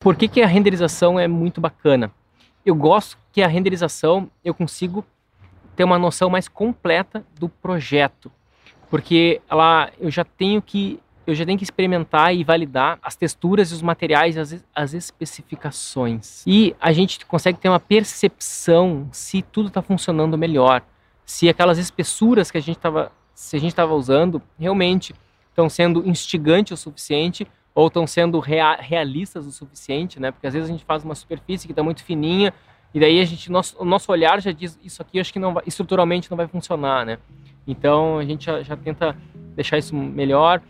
Por que, que a renderização é muito bacana? Eu gosto que a renderização eu consigo ter uma noção mais completa do projeto, porque ela eu já tenho que eu já tenho que experimentar e validar as texturas e os materiais, as, as especificações. E a gente consegue ter uma percepção se tudo está funcionando melhor, se aquelas espessuras que a gente estava se a gente estava usando realmente estão sendo instigantes o suficiente ou estão sendo rea realistas o suficiente, né? Porque às vezes a gente faz uma superfície que está muito fininha e daí a gente nosso, o nosso olhar já diz isso aqui acho que não vai, estruturalmente não vai funcionar, né? Então a gente já, já tenta deixar isso melhor.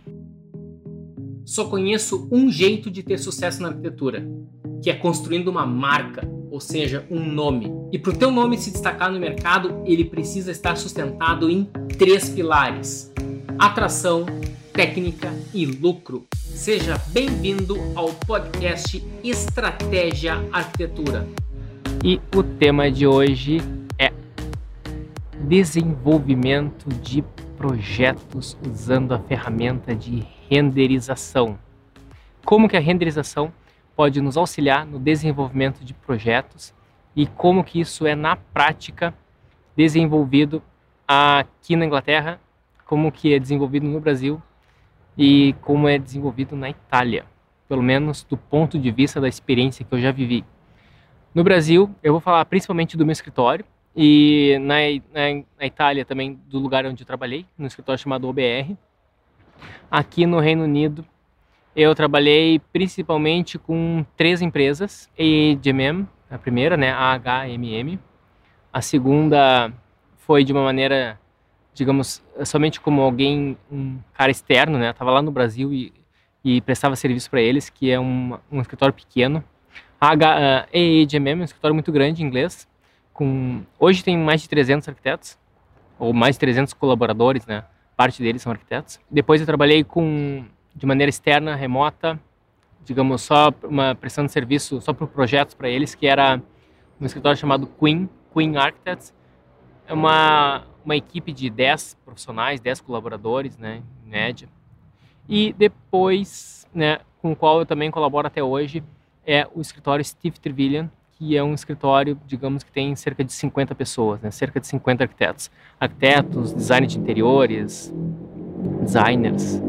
Só conheço um jeito de ter sucesso na arquitetura, que é construindo uma marca, ou seja, um nome. E para o teu nome se destacar no mercado, ele precisa estar sustentado em três pilares: atração, técnica e lucro. Seja bem-vindo ao podcast Estratégia Arquitetura. E o tema de hoje é desenvolvimento de projetos usando a ferramenta de renderização. Como que a renderização pode nos auxiliar no desenvolvimento de projetos e como que isso é na prática desenvolvido aqui na Inglaterra, como que é desenvolvido no Brasil e como é desenvolvido na Itália, pelo menos do ponto de vista da experiência que eu já vivi. No Brasil, eu vou falar principalmente do meu escritório e na, na, na Itália também do lugar onde eu trabalhei, no escritório chamado OBR. Aqui no Reino Unido, eu trabalhei principalmente com três empresas, AHMM, a primeira, né, AHMM. A segunda foi de uma maneira digamos, somente como alguém, um cara externo, né? Tava lá no Brasil e, e prestava serviço para eles, que é um, um escritório pequeno. A EEGMM é um escritório muito grande em inglês. Com, hoje tem mais de 300 arquitetos, ou mais de 300 colaboradores, né? Parte deles são arquitetos. Depois eu trabalhei com, de maneira externa, remota, digamos, só uma prestando serviço só para projetos para eles, que era um escritório chamado Queen, Queen Architects. É uma, uma equipe de 10 profissionais, 10 colaboradores, né, em média. E depois, né, com o qual eu também colaboro até hoje, é o escritório Steve Trevelyan, que é um escritório, digamos que tem cerca de 50 pessoas, né, cerca de 50 arquitetos. Arquitetos, design de interiores, designers.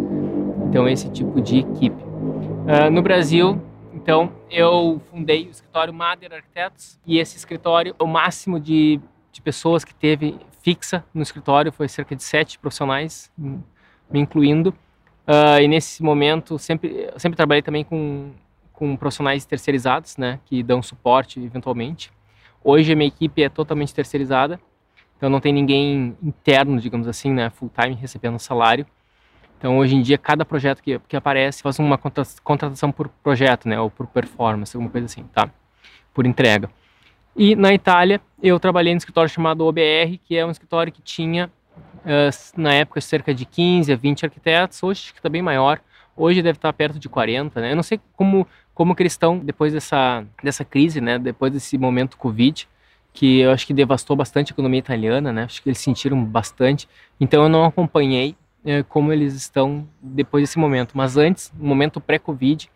Então, esse tipo de equipe. Uh, no Brasil, então, eu fundei o escritório Mader Arquitetos e esse escritório, o máximo de, de pessoas que teve fixa no escritório, foi cerca de sete profissionais, me incluindo. Uh, e nesse momento, sempre, sempre trabalhei também com, com profissionais terceirizados, né, que dão suporte eventualmente. Hoje a minha equipe é totalmente terceirizada, então não tem ninguém interno, digamos assim, né, full time recebendo salário. Então hoje em dia cada projeto que, que aparece faz uma contratação por projeto, né, ou por performance, alguma coisa assim, tá? Por entrega. E na Itália, eu trabalhei no escritório chamado OBR, que é um escritório que tinha, uh, na época, cerca de 15 a 20 arquitetos. Hoje acho que está bem maior. Hoje deve estar perto de 40, né? Eu não sei como, como eles estão depois dessa, dessa crise, né? Depois desse momento Covid, que eu acho que devastou bastante a economia italiana, né? Acho que eles sentiram bastante. Então eu não acompanhei uh, como eles estão depois desse momento. Mas antes, no momento pré-Covid,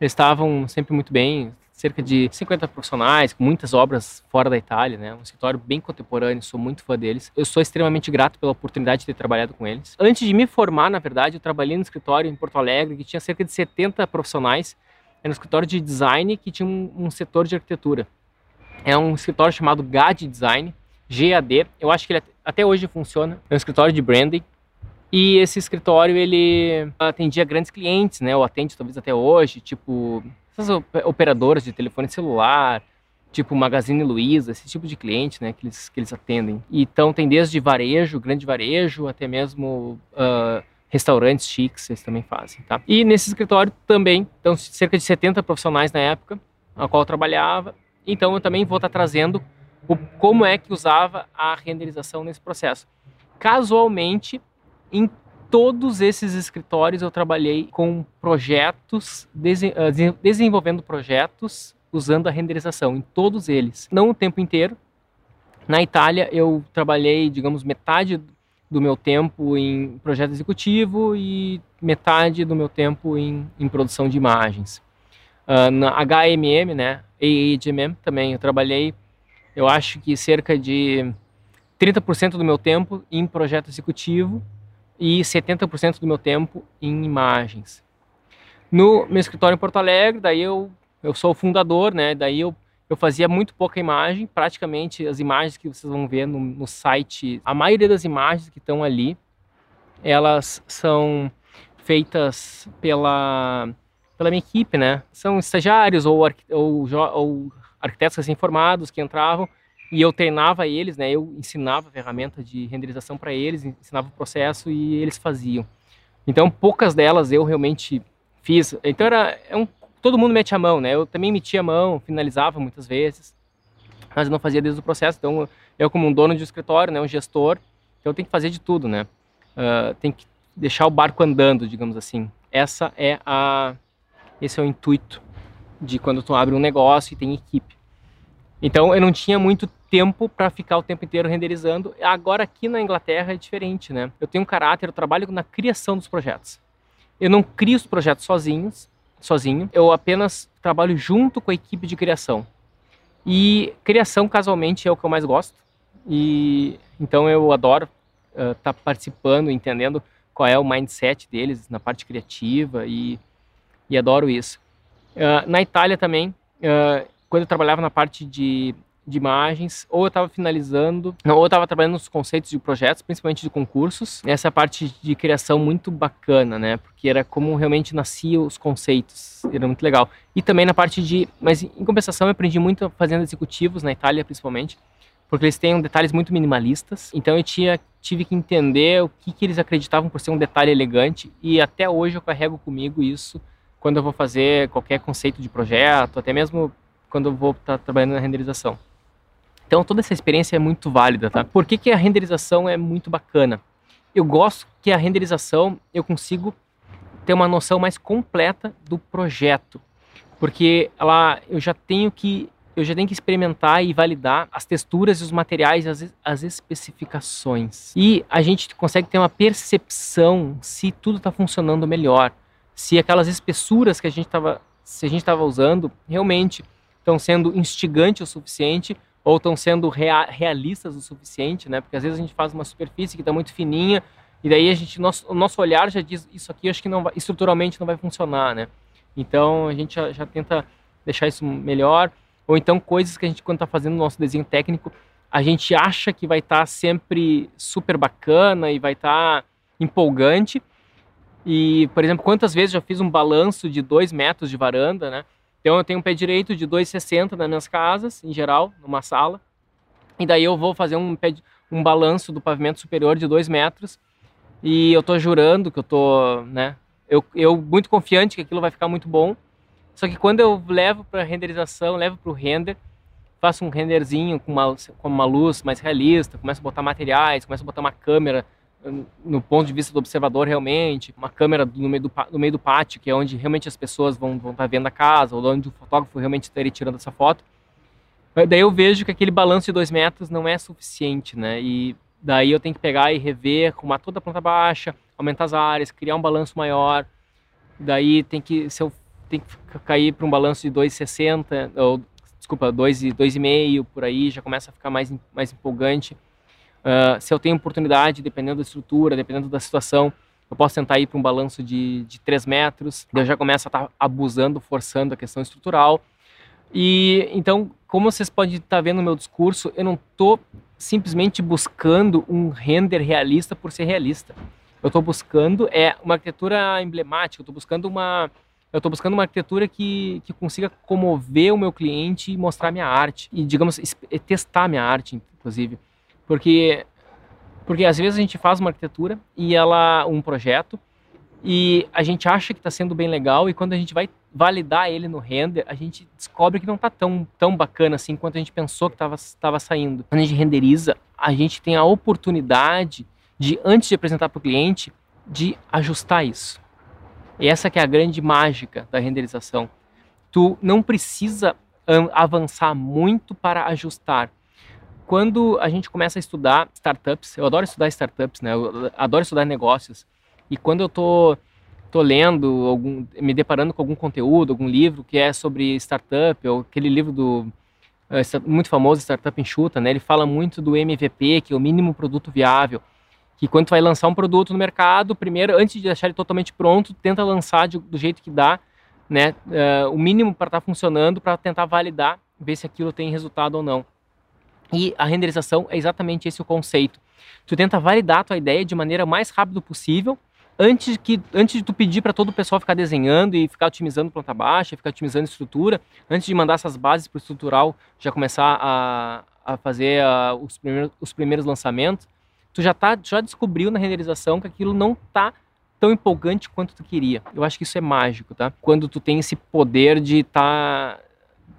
eles estavam sempre muito bem, cerca de 50 profissionais, com muitas obras fora da Itália, né? Um escritório bem contemporâneo, sou muito fã deles. Eu sou extremamente grato pela oportunidade de ter trabalhado com eles. Antes de me formar, na verdade, eu trabalhei no escritório em Porto Alegre, que tinha cerca de 70 profissionais. Era um escritório de design que tinha um, um setor de arquitetura. É um escritório chamado GAD Design, GAD. Eu acho que ele até hoje funciona. É um escritório de branding. E esse escritório ele atendia grandes clientes, né? Ou atende talvez até hoje, tipo essas operadoras de telefone celular, tipo Magazine Luiza, esse tipo de cliente, né, que eles, que eles atendem. Então tem desde varejo, grande varejo, até mesmo uh, restaurantes chiques, eles também fazem, tá? E nesse escritório também, então cerca de 70 profissionais na época, a qual eu trabalhava. Então eu também vou estar trazendo o, como é que usava a renderização nesse processo. Casualmente, em todos esses escritórios eu trabalhei com projetos, ah, desenvolvendo projetos usando a renderização, em todos eles. Não o tempo inteiro. Na Itália eu trabalhei, digamos, metade do meu tempo em projeto executivo e metade do meu tempo em, em produção de imagens. Uh, na HMM, né, AHMM também, eu trabalhei, eu acho que cerca de 30% do meu tempo em projeto executivo e 70% do meu tempo em imagens. No meu escritório em Porto Alegre, daí eu, eu sou o fundador, né, daí eu eu fazia muito pouca imagem, praticamente as imagens que vocês vão ver no, no site, a maioria das imagens que estão ali, elas são feitas pela, pela minha equipe, né? São estagiários ou, ou, ou arquitetos recém-formados que entravam e eu treinava eles, né? Eu ensinava a ferramenta de renderização para eles, ensinava o processo e eles faziam. Então, poucas delas eu realmente fiz. Então, era é um todo mundo mete a mão, né? Eu também metia a mão, finalizava muitas vezes, mas não fazia desde o processo. Então, eu como um dono de escritório, né, um gestor, então eu tenho que fazer de tudo, né? Uh, tem que deixar o barco andando, digamos assim. Essa é a, esse é o intuito de quando tu abre um negócio e tem equipe. Então, eu não tinha muito tempo para ficar o tempo inteiro renderizando. Agora aqui na Inglaterra é diferente, né? Eu tenho um caráter, eu trabalho na criação dos projetos. Eu não crio os projetos sozinhos, sozinho. Eu apenas trabalho junto com a equipe de criação. E criação, casualmente, é o que eu mais gosto. E então eu adoro estar uh, tá participando, entendendo qual é o mindset deles na parte criativa e, e adoro isso. Uh, na Itália também, uh, quando eu trabalhava na parte de de imagens, ou eu estava finalizando, não, ou eu estava trabalhando nos conceitos de projetos, principalmente de concursos. Essa parte de criação muito bacana, né? Porque era como realmente nasciam os conceitos, era muito legal. E também na parte de, mas em compensação eu aprendi muito fazendo executivos na Itália, principalmente, porque eles têm detalhes muito minimalistas. Então eu tinha, tive que entender o que, que eles acreditavam por ser um detalhe elegante e até hoje eu carrego comigo isso quando eu vou fazer qualquer conceito de projeto, até mesmo quando eu vou estar tá trabalhando na renderização. Então toda essa experiência é muito válida, tá? Por que, que a renderização é muito bacana? Eu gosto que a renderização eu consigo ter uma noção mais completa do projeto, porque ela eu já tenho que eu já tenho que experimentar e validar as texturas e os materiais, as, as especificações. E a gente consegue ter uma percepção se tudo está funcionando melhor, se aquelas espessuras que a gente estava se a gente estava usando realmente estão sendo instigantes o suficiente ou estão sendo rea realistas o suficiente, né? Porque às vezes a gente faz uma superfície que está muito fininha e daí a gente nosso, o nosso olhar já diz isso aqui acho que não vai, estruturalmente não vai funcionar, né? Então a gente já, já tenta deixar isso melhor ou então coisas que a gente quando está fazendo o nosso desenho técnico a gente acha que vai estar tá sempre super bacana e vai estar tá empolgante e por exemplo quantas vezes já fiz um balanço de dois metros de varanda, né? Então eu tenho um pé direito de 2,60 nas minhas casas, em geral, numa sala. E daí eu vou fazer um, pé, um balanço do pavimento superior de 2 metros. E eu tô jurando que eu tô, né? Eu, eu muito confiante que aquilo vai ficar muito bom. Só que quando eu levo para renderização, levo para o render, faço um renderzinho com uma, com uma luz mais realista, começo a botar materiais, começo a botar uma câmera no ponto de vista do observador realmente, uma câmera no meio do, no meio do pátio, que é onde realmente as pessoas vão, estar vendo a casa, ou onde o fotógrafo realmente estaria tirando essa foto. Daí eu vejo que aquele balanço de dois metros não é suficiente, né? E daí eu tenho que pegar e rever, arrumar toda a planta baixa, aumentar as áreas, criar um balanço maior. Daí tem que, se eu tem que cair para um balanço de 2,60, ou desculpa, 2,5 por aí, já começa a ficar mais, mais empolgante. Uh, se eu tenho oportunidade, dependendo da estrutura, dependendo da situação, eu posso tentar ir para um balanço de, de 3 metros, eu já começo a estar tá abusando, forçando a questão estrutural. E então, como vocês podem estar tá vendo no meu discurso, eu não estou simplesmente buscando um render realista por ser realista. Eu estou buscando é uma arquitetura emblemática, eu estou buscando uma eu estou buscando uma arquitetura que, que consiga comover o meu cliente e mostrar minha arte e digamos testar minha arte, inclusive. Porque, porque às vezes a gente faz uma arquitetura e ela, um projeto, e a gente acha que está sendo bem legal e quando a gente vai validar ele no render, a gente descobre que não está tão, tão bacana assim quanto a gente pensou que estava saindo. Quando a gente renderiza, a gente tem a oportunidade de, antes de apresentar para o cliente, de ajustar isso. E essa que é a grande mágica da renderização. Tu não precisa avançar muito para ajustar quando a gente começa a estudar startups, eu adoro estudar startups, né? Eu adoro estudar negócios. E quando eu tô tô lendo, algum, me deparando com algum conteúdo, algum livro que é sobre startup, ou aquele livro do uh, muito famoso, Startup Enxuta, né? Ele fala muito do MVP, que é o mínimo produto viável, que quando tu vai lançar um produto no mercado, primeiro, antes de deixar ele totalmente pronto, tenta lançar de, do jeito que dá, né? Uh, o mínimo para estar tá funcionando, para tentar validar, ver se aquilo tem resultado ou não. E a renderização é exatamente esse o conceito. Tu tenta validar a tua ideia de maneira mais rápida possível, antes, que, antes de tu pedir para todo o pessoal ficar desenhando e ficar otimizando planta baixa, ficar otimizando estrutura, antes de mandar essas bases para o estrutural já começar a, a fazer a, os, primeiros, os primeiros lançamentos, tu já, tá, já descobriu na renderização que aquilo não está tão empolgante quanto tu queria. Eu acho que isso é mágico, tá? Quando tu tem esse poder de estar tá,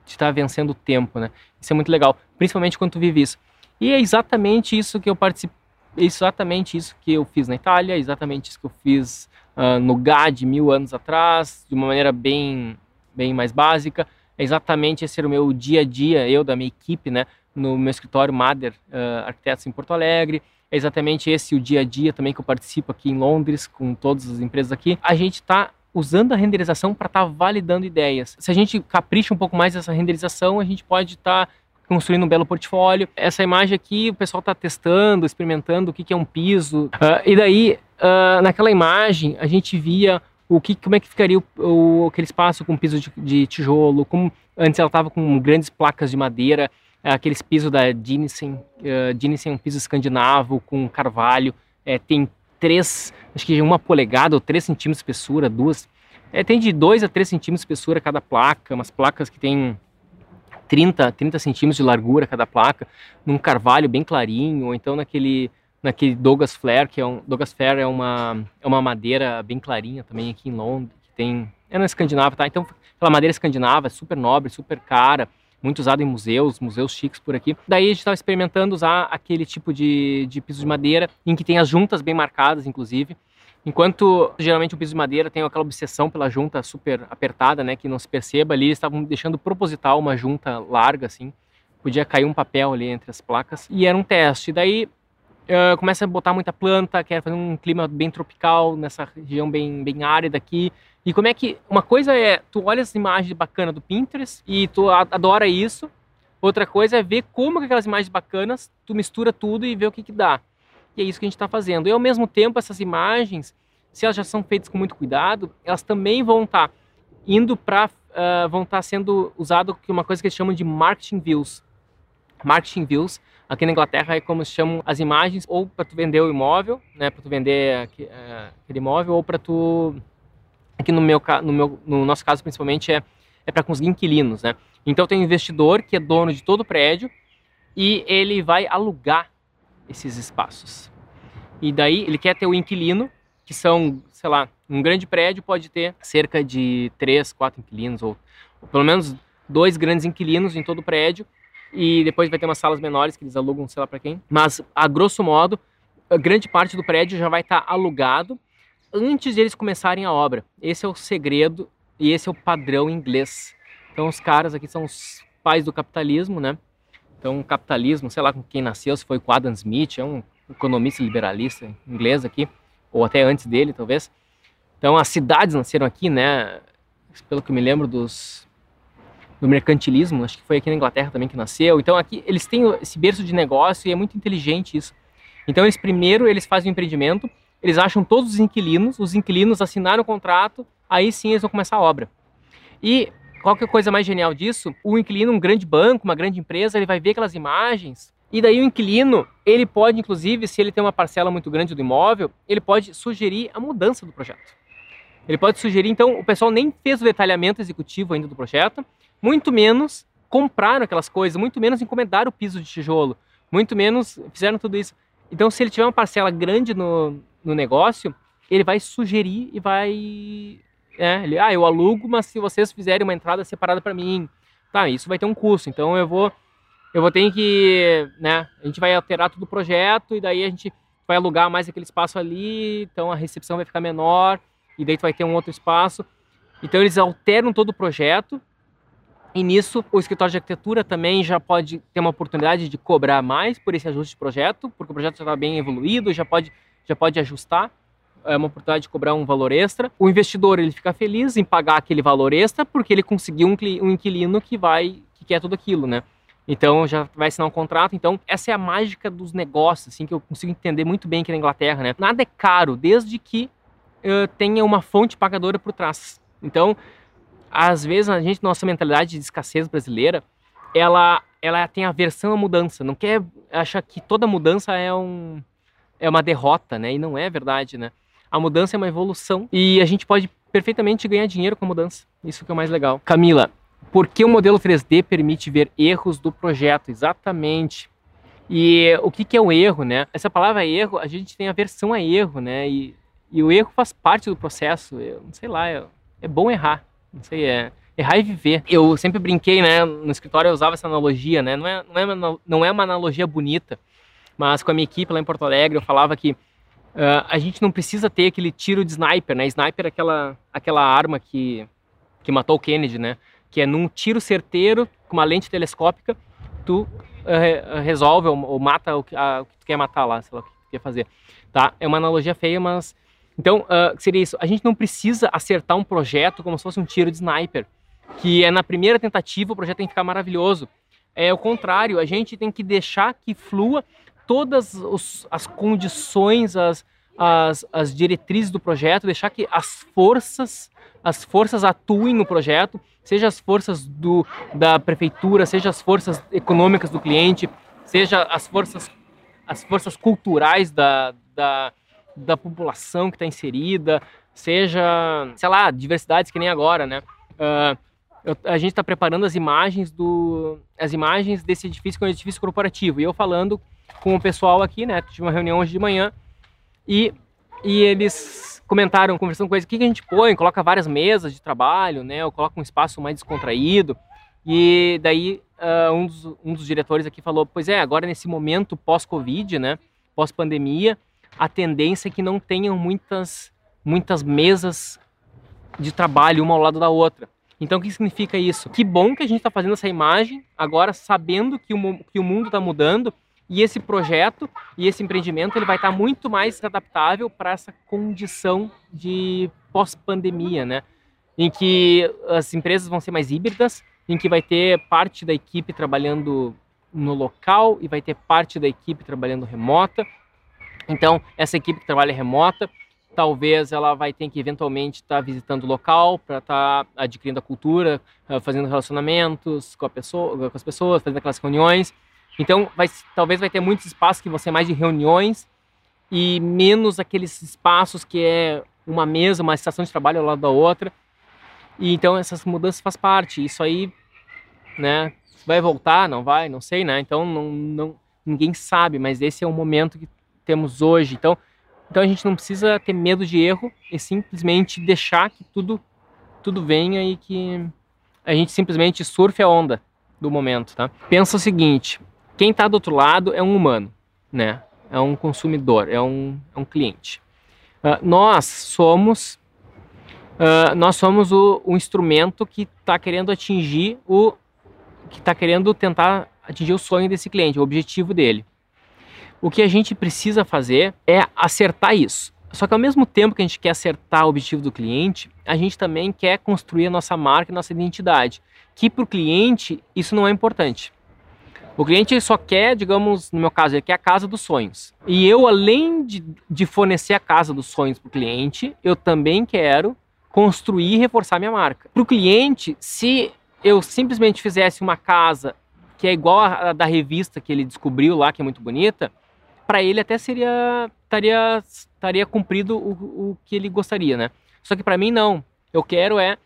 de tá vencendo o tempo, né? Isso é muito legal, principalmente quando tu vive isso. E é exatamente isso que eu participei exatamente isso que eu fiz na Itália, exatamente isso que eu fiz uh, no GAD mil anos atrás, de uma maneira bem, bem mais básica. É exatamente esse era o meu dia a dia, eu da minha equipe, né, no meu escritório Mader uh, Arquitetos em Porto Alegre. É exatamente esse o dia a dia também que eu participo aqui em Londres com todas as empresas aqui. A gente está usando a renderização para estar tá validando ideias. Se a gente capricha um pouco mais essa renderização, a gente pode estar tá construindo um belo portfólio. Essa imagem aqui, o pessoal está testando, experimentando o que, que é um piso. Uh, e daí, uh, naquela imagem, a gente via o que, como é que ficaria o, o aquele espaço com piso de, de tijolo, como antes ela estava com grandes placas de madeira, uh, aqueles pisos da Dinesen, uh, Dinesen é um piso escandinavo com carvalho, é, tem três, acho que uma polegada ou três centímetros de espessura, duas, é, tem de dois a três centímetros de espessura cada placa, umas placas que tem 30, 30 centímetros de largura cada placa, num carvalho bem clarinho, ou então naquele, naquele Douglas Flare, que é um Douglas Flare é uma, é uma madeira bem clarinha também aqui em Londres, que tem é na Escandinávia, tá? Então aquela madeira escandinava, super nobre, super cara, muito usada em museus, museus chiques por aqui. Daí a gente estava experimentando usar aquele tipo de, de piso de madeira, em que tem as juntas bem marcadas, inclusive, Enquanto geralmente o piso de madeira tem aquela obsessão pela junta super apertada, né, que não se perceba ali, eles estavam deixando proposital uma junta larga assim, podia cair um papel ali entre as placas e era um teste. Daí uh, começa a botar muita planta, quer fazer um clima bem tropical nessa região bem bem árida aqui. E como é que uma coisa é tu olha as imagens bacanas do Pinterest e tu adora isso. Outra coisa é ver como que aquelas imagens bacanas tu mistura tudo e vê o que que dá. E é isso que a gente está fazendo. E ao mesmo tempo, essas imagens, se elas já são feitas com muito cuidado, elas também vão estar tá indo para, uh, ah, vão estar tá sendo usado uma coisa que eles chamam de marketing views. Marketing views, aqui na Inglaterra é como se chamam as imagens, ou para tu vender o imóvel, né, para tu vender uh, aquele imóvel, ou para tu, aqui no meu, no meu, no nosso caso principalmente é, é para conseguir inquilinos, né. Então tem um investidor que é dono de todo o prédio e ele vai alugar esses espaços. E daí ele quer ter o inquilino, que são, sei lá, um grande prédio pode ter cerca de três, quatro inquilinos, ou, ou pelo menos dois grandes inquilinos em todo o prédio, e depois vai ter umas salas menores que eles alugam, sei lá para quem. Mas, a grosso modo, a grande parte do prédio já vai estar tá alugado antes de eles começarem a obra. Esse é o segredo e esse é o padrão inglês. Então, os caras aqui são os pais do capitalismo, né? Então, o capitalismo, sei lá com quem nasceu, se foi com Adam Smith, é um economista liberalista inglês aqui, ou até antes dele, talvez. Então, as cidades nasceram aqui, né? Pelo que eu me lembro dos do mercantilismo, acho que foi aqui na Inglaterra também que nasceu. Então, aqui eles têm esse berço de negócio e é muito inteligente isso. Então, eles primeiro eles fazem o empreendimento, eles acham todos os inquilinos, os inquilinos assinaram o contrato, aí sim eles vão começar a obra. E qual que é a coisa mais genial disso? O inquilino, um grande banco, uma grande empresa, ele vai ver aquelas imagens e daí o inquilino, ele pode, inclusive, se ele tem uma parcela muito grande do imóvel, ele pode sugerir a mudança do projeto. Ele pode sugerir, então, o pessoal nem fez o detalhamento executivo ainda do projeto, muito menos compraram aquelas coisas, muito menos encomendaram o piso de tijolo, muito menos fizeram tudo isso. Então, se ele tiver uma parcela grande no, no negócio, ele vai sugerir e vai é, ele, ah, eu alugo, mas se vocês fizerem uma entrada separada para mim, tá, isso vai ter um custo. Então eu vou, eu vou ter que, né, a gente vai alterar todo o projeto e daí a gente vai alugar mais aquele espaço ali, então a recepção vai ficar menor e daí tu vai ter um outro espaço. Então eles alteram todo o projeto e nisso o escritório de arquitetura também já pode ter uma oportunidade de cobrar mais por esse ajuste de projeto, porque o projeto já está bem evoluído, já pode, já pode ajustar é uma oportunidade de cobrar um valor extra. O investidor ele fica feliz em pagar aquele valor extra porque ele conseguiu um, um inquilino que vai que quer tudo aquilo, né? Então já vai assinar um contrato. Então essa é a mágica dos negócios, assim que eu consigo entender muito bem aqui na Inglaterra, né? Nada é caro desde que uh, tenha uma fonte pagadora por trás. Então às vezes a gente nossa mentalidade de escassez brasileira, ela ela tem aversão à mudança, não quer acha que toda mudança é um é uma derrota, né? E não é verdade, né? A mudança é uma evolução e a gente pode perfeitamente ganhar dinheiro com a mudança. Isso que é o mais legal. Camila, por que o modelo 3D permite ver erros do projeto? Exatamente. E o que, que é o erro, né? Essa palavra erro, a gente tem aversão a erro, né? E, e o erro faz parte do processo. Eu não sei lá, é, é bom errar. Não sei, é errar e viver. Eu sempre brinquei, né? No escritório eu usava essa analogia, né? Não é, não é, não é uma analogia bonita, mas com a minha equipe lá em Porto Alegre eu falava que uh, a gente não precisa ter aquele tiro de sniper, né? Sniper é aquela, aquela arma que, que matou o Kennedy, né? Que é num tiro certeiro, com uma lente telescópica, tu uh, resolve ou, ou mata o que, a, o que tu quer matar lá, sei lá o que tu quer fazer. Tá? É uma analogia feia, mas... Então, uh, seria isso. A gente não precisa acertar um projeto como se fosse um tiro de sniper, que é na primeira tentativa o projeto tem que ficar maravilhoso. É o contrário, a gente tem que deixar que flua todas os, as condições, as, as, as diretrizes do projeto, deixar que as forças as forças atuem no projeto, seja as forças do, da prefeitura, seja as forças econômicas do cliente, seja as forças as forças culturais da, da, da população que está inserida, seja, sei lá, diversidades que nem agora, né? Uh, eu, a gente está preparando as imagens do as imagens desse edifício que é um edifício corporativo e eu falando com o pessoal aqui, né? Tive uma reunião hoje de manhã e, e eles comentaram, conversando com eles, o que, que a gente põe? Coloca várias mesas de trabalho, né? Ou coloca um espaço mais descontraído. E daí uh, um, dos, um dos diretores aqui falou, pois é, agora nesse momento pós-Covid, né? Pós-pandemia, a tendência é que não tenham muitas, muitas mesas de trabalho uma ao lado da outra. Então, o que significa isso? Que bom que a gente está fazendo essa imagem agora, sabendo que o, que o mundo está mudando e esse projeto e esse empreendimento ele vai estar muito mais adaptável para essa condição de pós-pandemia, né? Em que as empresas vão ser mais híbridas, em que vai ter parte da equipe trabalhando no local e vai ter parte da equipe trabalhando remota. Então, essa equipe que trabalha remota, talvez ela vai ter que eventualmente estar visitando o local para estar adquirindo a cultura, eh, fazendo relacionamentos com, pessoa, com as pessoas, fazendo aquelas reuniões. Então, vai, talvez vai ter muitos espaços que vão ser mais de reuniões e menos aqueles espaços que é uma mesa, uma estação de trabalho ao lado da outra. E então essas mudanças faz parte. Isso aí, né, vai voltar, não vai, não sei, né? Então não, não ninguém sabe, mas esse é o momento que temos hoje. Então, então a gente não precisa ter medo de erro e simplesmente deixar que tudo tudo venha e que a gente simplesmente surfe a onda do momento, tá? Pensa o seguinte, quem está do outro lado é um humano, né? É um consumidor, é um, é um cliente. Uh, nós somos uh, nós somos o, o instrumento que está querendo atingir o que está querendo tentar atingir o sonho desse cliente, o objetivo dele. O que a gente precisa fazer é acertar isso. Só que ao mesmo tempo que a gente quer acertar o objetivo do cliente, a gente também quer construir a nossa marca e nossa identidade. Que para o cliente isso não é importante. O cliente só quer, digamos, no meu caso, ele quer a casa dos sonhos. E eu, além de, de fornecer a casa dos sonhos para o cliente, eu também quero construir e reforçar minha marca. Para o cliente, se eu simplesmente fizesse uma casa que é igual a, da revista que ele descobriu lá, que é muito bonita, para ele até seria estaria estaria cumprido o, o que ele gostaria, né? Só que para mim não. Eu quero é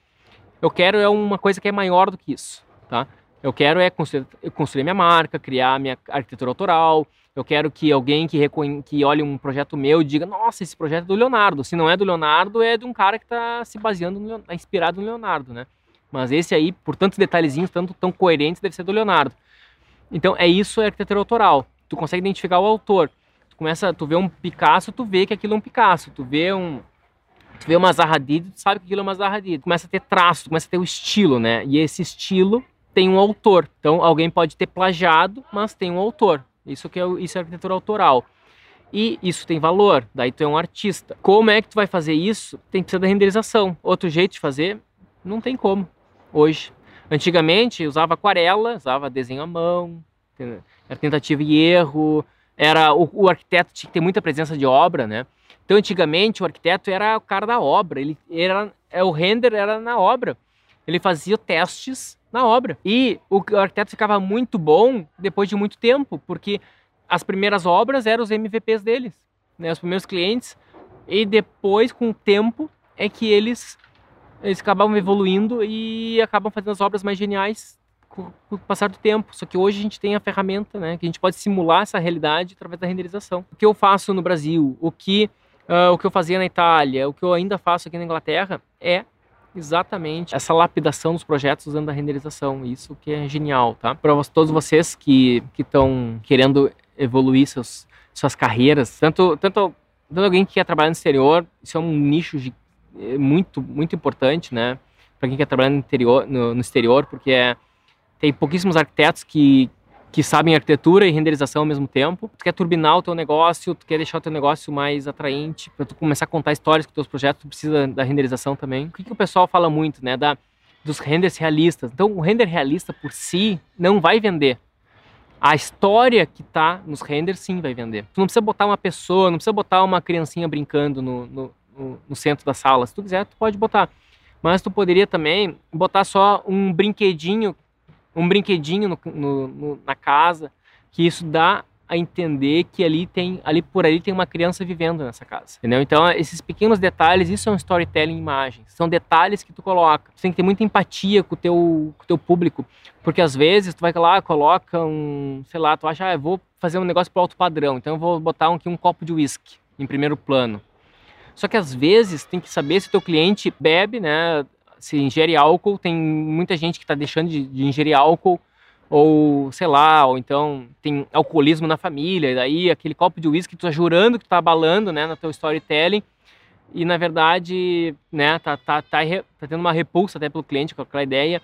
eu quero é uma coisa que é maior do que isso, tá? Eu quero é construir, construir minha marca, criar minha arquitetura autoral. Eu quero que alguém que, que olhe um projeto meu diga: Nossa, esse projeto é do Leonardo. Se não é do Leonardo, é de um cara que está se baseando, no, tá inspirado no Leonardo, né? Mas esse aí, por tantos detalhezinhos, tanto tão coerentes, deve ser do Leonardo. Então é isso, é arquitetura autoral. Tu consegue identificar o autor. Tu começa, tu vê um Picasso, tu vê que aquilo é um Picasso. Tu vê um, tu vê uma Zaha Hadid, tu sabe que aquilo é uma Zaha Hadid. Começa a ter traço, começa a ter o estilo, né? E esse estilo tem um autor. Então alguém pode ter plagiado, mas tem um autor. Isso que é isso é arquitetura autoral. E isso tem valor, daí tu é um artista. Como é que tu vai fazer isso? Tem que ser da renderização. Outro jeito de fazer, não tem como hoje. Antigamente usava aquarela, usava desenho à mão, era tentativa e erro, era o, o, arquiteto tinha que ter muita presença de obra, né? Então antigamente o arquiteto era o cara da obra, ele era é, o render era na obra. Ele fazia testes na obra. E o, arquiteto ficava muito bom depois de muito tempo, porque as primeiras obras eram os MVPs deles, né? Os primeiros clientes e depois com o tempo é que eles eles acabam evoluindo e acabam fazendo as obras mais geniais com, com o passar do tempo. Só que hoje a gente tem a ferramenta, né, que a gente pode simular essa realidade através da renderização. O que eu faço no Brasil, o que uh, o que eu fazia na Itália, o que eu ainda faço aqui na Inglaterra é exatamente essa lapidação dos projetos usando a renderização. Isso que é genial, tá? Para todos vocês que que estão querendo evoluir seus, suas carreiras, tanto tanto tanto alguém que quer trabalhar no exterior, isso é um nicho de é muito, muito importante, né? Para quem quer trabalhar no, interior, no, no exterior, porque é, tem pouquíssimos arquitetos que, que sabem arquitetura e renderização ao mesmo tempo. Tu quer turbinar o teu negócio, tu quer deixar o teu negócio mais atraente, para tu começar a contar histórias com os teus projetos, tu precisa da renderização também. O que, que o pessoal fala muito, né? Da, dos renders realistas. Então, o render realista por si não vai vender. A história que está nos renders sim vai vender. Tu não precisa botar uma pessoa, não precisa botar uma criancinha brincando no, no, no, centro da sala. Se tu quiser, tu pode botar. Mas tu poderia também botar só um brinquedinho, um brinquedinho no, no, no, na casa, que isso dá a entender que ali tem, ali por ali tem uma criança vivendo nessa casa, entendeu? Então esses pequenos detalhes, isso é um storytelling em imagens. São detalhes que tu coloca. Tu tem que ter muita empatia com o teu, com o teu público, porque às vezes tu vai lá, coloca um, sei lá, tu acha, ah, eu vou fazer um negócio pro alto padrão, então eu vou botar aqui um copo de uísque em primeiro plano. Só que às vezes tem que saber se o teu cliente bebe, né? Se ingere álcool, tem muita gente que está deixando de, de, ingerir álcool, ou sei lá, ou então tem alcoolismo na família, e daí aquele copo de uísque que tu tá jurando que tu tá abalando, né, no teu storytelling, e na verdade, né, tá, tá, tá, tá tendo uma repulsa até pelo cliente com aquela ideia.